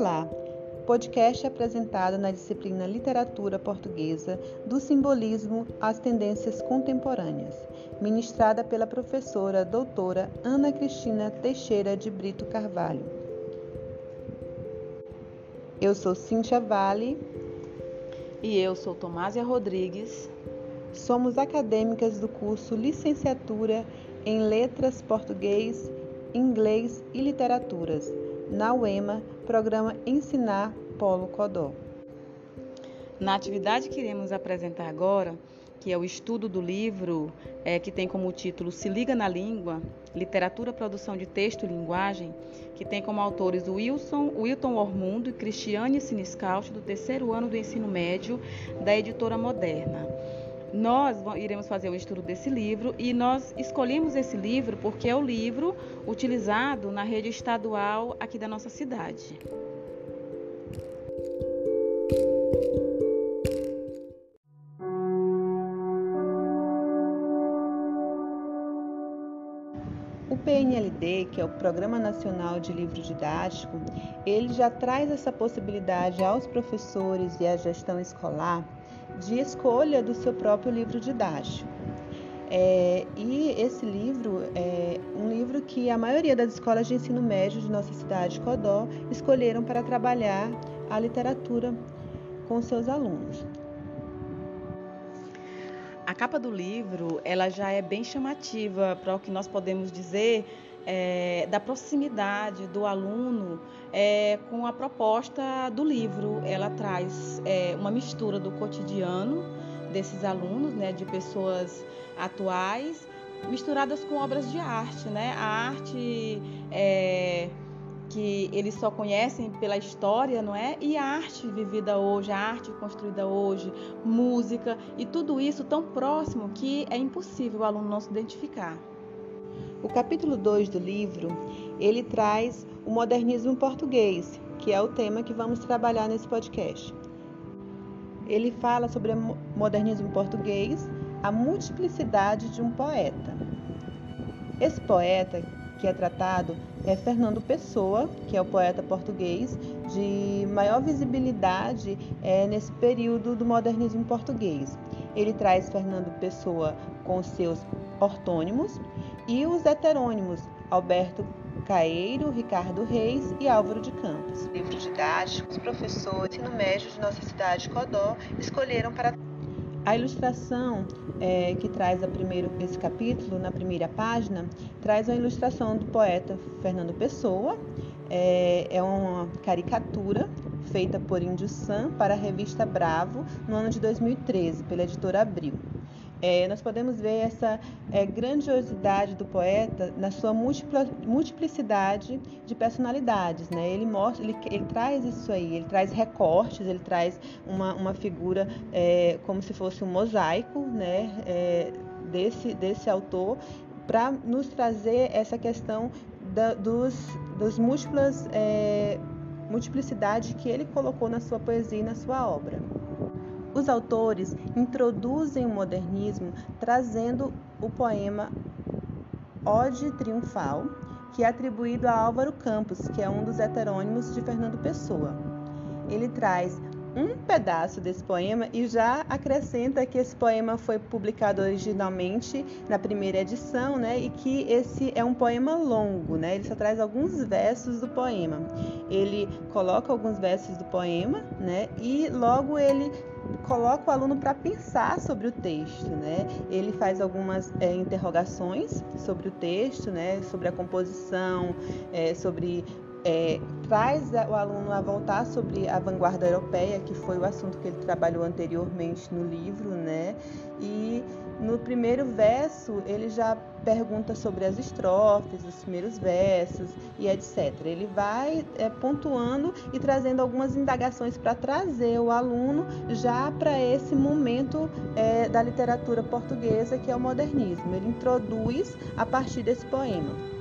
Olá, podcast apresentado na disciplina Literatura Portuguesa do Simbolismo às Tendências Contemporâneas, ministrada pela professora doutora Ana Cristina Teixeira de Brito Carvalho. Eu sou Cíntia Vale. E eu sou Tomásia Rodrigues. Somos acadêmicas do curso Licenciatura em Letras Português, Inglês e Literaturas, na UEMA, programa Ensinar Polo Codó. Na atividade que iremos apresentar agora, que é o estudo do livro, é, que tem como título Se Liga na Língua, Literatura, Produção de Texto e Linguagem, que tem como autores Wilson, Wilton Ormundo e Cristiane Siniscalchi, do terceiro ano do ensino médio, da editora Moderna. Nós iremos fazer o estudo desse livro e nós escolhemos esse livro porque é o livro utilizado na rede estadual aqui da nossa cidade. O PNLD, que é o Programa Nacional de Livro Didático, ele já traz essa possibilidade aos professores e à gestão escolar de escolha do seu próprio livro didático. É, e esse livro é um livro que a maioria das escolas de ensino médio de nossa cidade, Codó, escolheram para trabalhar a literatura com seus alunos. A capa do livro, ela já é bem chamativa para o que nós podemos dizer é, da proximidade do aluno é, com a proposta do livro. Ela traz é, uma mistura do cotidiano desses alunos, né, de pessoas atuais, misturadas com obras de arte, né? A arte é, que eles só conhecem pela história, não é? E a arte vivida hoje, a arte construída hoje, música e tudo isso tão próximo que é impossível o aluno não se identificar. O capítulo 2 do livro, ele traz o modernismo português, que é o tema que vamos trabalhar nesse podcast. Ele fala sobre o modernismo português, a multiplicidade de um poeta. Esse poeta que é tratado é Fernando Pessoa, que é o poeta português de maior visibilidade é, nesse período do modernismo português. Ele traz Fernando Pessoa com seus ortônimos e os heterônimos Alberto Caeiro, Ricardo Reis e Álvaro de Campos. Livro didático, os professores ensino médio de nossa cidade Codó escolheram para a ilustração é, que traz a primeiro, esse capítulo, na primeira página, traz a ilustração do poeta Fernando Pessoa. É, é uma caricatura feita por Índio Sam para a revista Bravo no ano de 2013, pela editora Abril. É, nós podemos ver essa é, grandiosidade do poeta na sua multiplicidade de personalidades. Né? Ele, mostra, ele, ele, traz isso aí, ele traz recortes, ele traz uma, uma figura é, como se fosse um mosaico né? É, desse, desse autor para nos trazer essa questão da, dos, dos múltiplas é, multiplicidade que ele colocou na sua poesia e na sua obra. Os autores introduzem o modernismo trazendo o poema Ode Triunfal, que é atribuído a Álvaro Campos, que é um dos heterônimos de Fernando Pessoa. Ele traz um pedaço desse poema e já acrescenta que esse poema foi publicado originalmente na primeira edição, né? E que esse é um poema longo, né? Ele só traz alguns versos do poema. Ele coloca alguns versos do poema, né? E logo ele coloca o aluno para pensar sobre o texto, né? Ele faz algumas é, interrogações sobre o texto, né? Sobre a composição, é, sobre é, traz o aluno a voltar sobre a vanguarda europeia, que foi o assunto que ele trabalhou anteriormente no livro, né? E no primeiro verso ele já pergunta sobre as estrofes, os primeiros versos e etc. Ele vai é, pontuando e trazendo algumas indagações para trazer o aluno já para esse momento é, da literatura portuguesa que é o modernismo. Ele introduz a partir desse poema.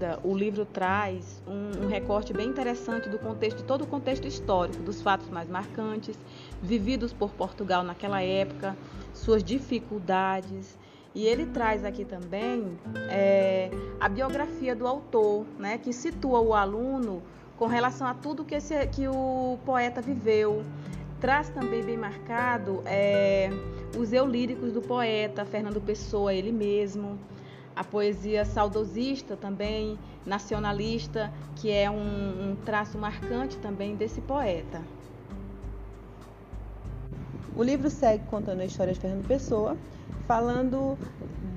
Seguida, o livro traz um, um recorte bem interessante do contexto, de todo o contexto histórico, dos fatos mais marcantes vividos por Portugal naquela época, suas dificuldades. E ele traz aqui também é, a biografia do autor, né, que situa o aluno com relação a tudo que, esse, que o poeta viveu. Traz também bem marcado é, os eu líricos do poeta, Fernando Pessoa, ele mesmo a poesia saudosista também, nacionalista, que é um, um traço marcante também desse poeta. O livro segue contando a história de Fernando Pessoa, falando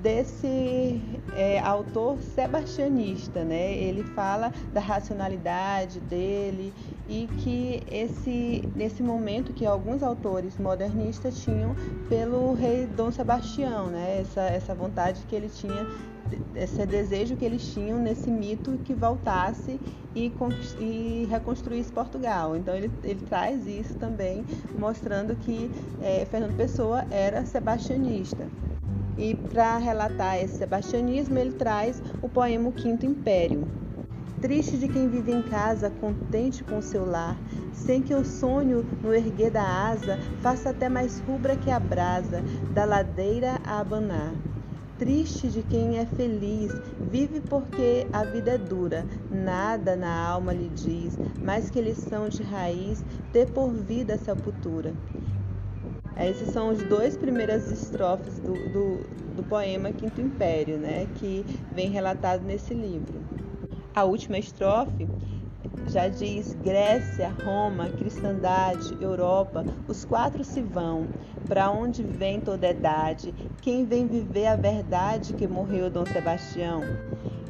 desse é, autor sebastianista, né? Ele fala da racionalidade dele e que esse nesse momento que alguns autores modernistas tinham pelo rei Dom Sebastião, né? Essa essa vontade que ele tinha esse desejo que eles tinham nesse mito que voltasse e, e reconstruísse Portugal. Então ele, ele, traz isso também, mostrando que é, Fernando Pessoa era sebastianista. E para relatar esse sebastianismo, ele traz o poema O Quinto Império. Triste de quem vive em casa, contente com seu lar, sem que o sonho no erguer da asa faça até mais rubra que a brasa da ladeira a abanar. Triste de quem é feliz, vive porque a vida é dura, nada na alma lhe diz, mais que lição de raiz, ter por vida a sepultura. Esses são os dois primeiras estrofes do, do, do poema Quinto Império, né, que vem relatado nesse livro. A última estrofe já diz Grécia, Roma, cristandade, Europa, os quatro se vão. Para onde vem toda idade? Quem vem viver a verdade que morreu Dom Sebastião?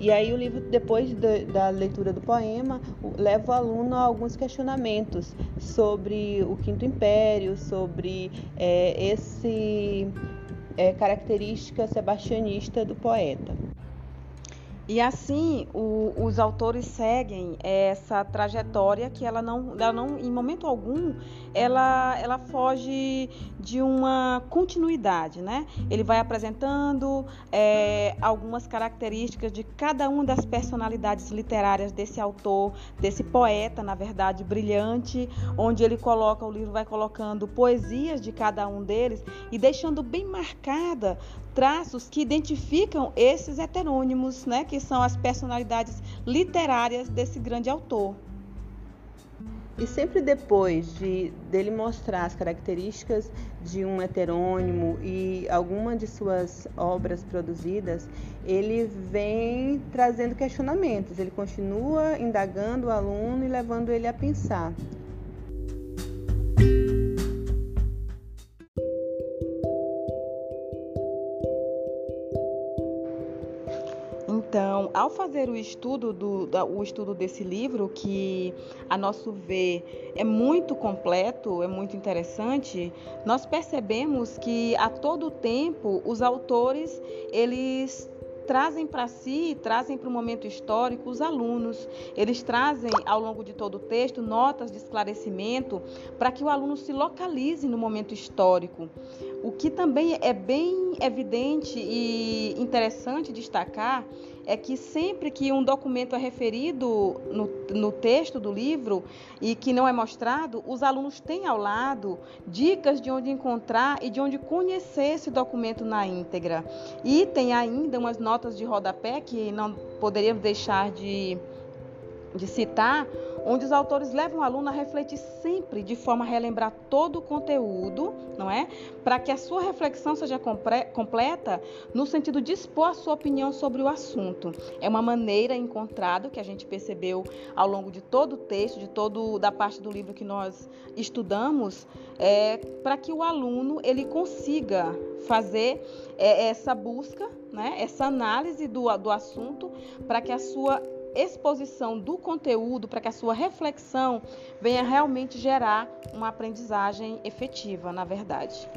E aí o livro, depois da leitura do poema, leva o aluno a alguns questionamentos sobre o Quinto Império, sobre é, esse é, característica sebastianista do poeta. E assim, o, os autores seguem essa trajetória que ela não, ela não, em momento algum, ela, ela foge de uma continuidade, né? Ele vai apresentando é, algumas características de cada uma das personalidades literárias desse autor, desse poeta, na verdade, brilhante, onde ele coloca, o livro vai colocando poesias de cada um deles e deixando bem marcada traços que identificam esses heterônimos, né, que são as personalidades literárias desse grande autor. E sempre depois de dele mostrar as características de um heterônimo e alguma de suas obras produzidas, ele vem trazendo questionamentos, ele continua indagando o aluno e levando ele a pensar. Fazer o estudo, do, o estudo desse livro, que a nosso ver é muito completo, é muito interessante, nós percebemos que a todo tempo os autores eles trazem para si, trazem para o momento histórico os alunos. Eles trazem ao longo de todo o texto notas de esclarecimento para que o aluno se localize no momento histórico. O que também é bem evidente e interessante destacar é que sempre que um documento é referido no, no, texto do livro e que não é mostrado, os alunos têm ao lado dicas de onde encontrar e de onde conhecer esse documento na íntegra. E tem ainda umas notas de rodapé que não poderíamos deixar de, de citar onde os autores levam o aluno a refletir sempre de forma a relembrar todo o conteúdo, não é? Para que a sua reflexão seja completa no sentido de expor a sua opinião sobre o assunto. É uma maneira encontrada que a gente percebeu ao longo de todo o texto, de todo da parte do livro que nós estudamos, é, para que o aluno ele consiga fazer é, essa busca, né? Essa análise do, do assunto para que a sua exposição do conteúdo para que a sua reflexão venha realmente gerar uma aprendizagem efetiva, na verdade.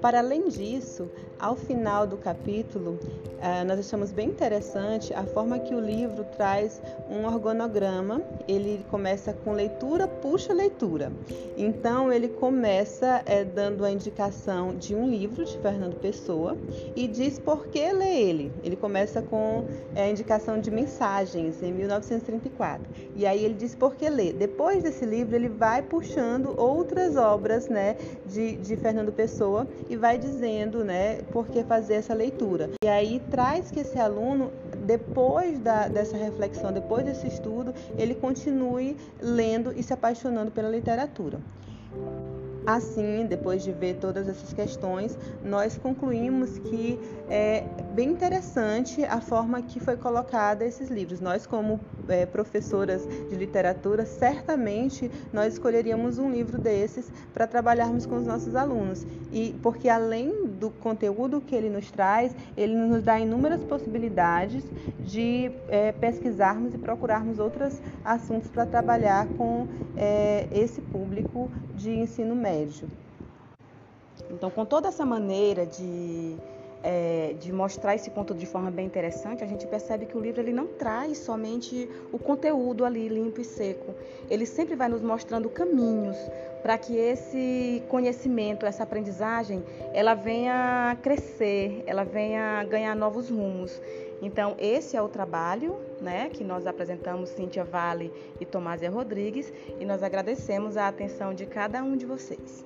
Para além disso, ao final do capítulo, eh, nós achamos bem interessante a forma que o livro traz um organograma. Ele começa com leitura, puxa leitura. Então, ele começa é, dando a indicação de um livro de Fernando Pessoa e diz por que ler ele. Ele começa com é, a indicação de mensagens em 1934. E aí ele diz por que ler. Depois desse livro, ele vai puxando outras obras né, de, de Fernando Pessoa e vai dizendo né, por que fazer essa leitura. E aí traz que esse aluno, depois da, dessa reflexão, depois desse estudo, ele continue lendo e se apaixonando pela literatura. Assim, depois de ver todas essas questões, nós concluímos que é bem interessante a forma que foi colocada esses livros. Nós, como é, professoras de literatura, certamente nós escolheríamos um livro desses para trabalharmos com os nossos alunos. E porque além do conteúdo que ele nos traz, ele nos dá inúmeras possibilidades de é, pesquisarmos e procurarmos outros assuntos para trabalhar com é, esse público de ensino médio. Então, com toda essa maneira de, é, de mostrar esse conteúdo de forma bem interessante, a gente percebe que o livro ele não traz somente o conteúdo ali limpo e seco. Ele sempre vai nos mostrando caminhos para que esse conhecimento, essa aprendizagem, ela venha crescer, ela venha ganhar novos rumos. Então, esse é o trabalho né, que nós apresentamos, Cíntia Vale e Tomásia Rodrigues, e nós agradecemos a atenção de cada um de vocês.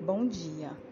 Bom dia!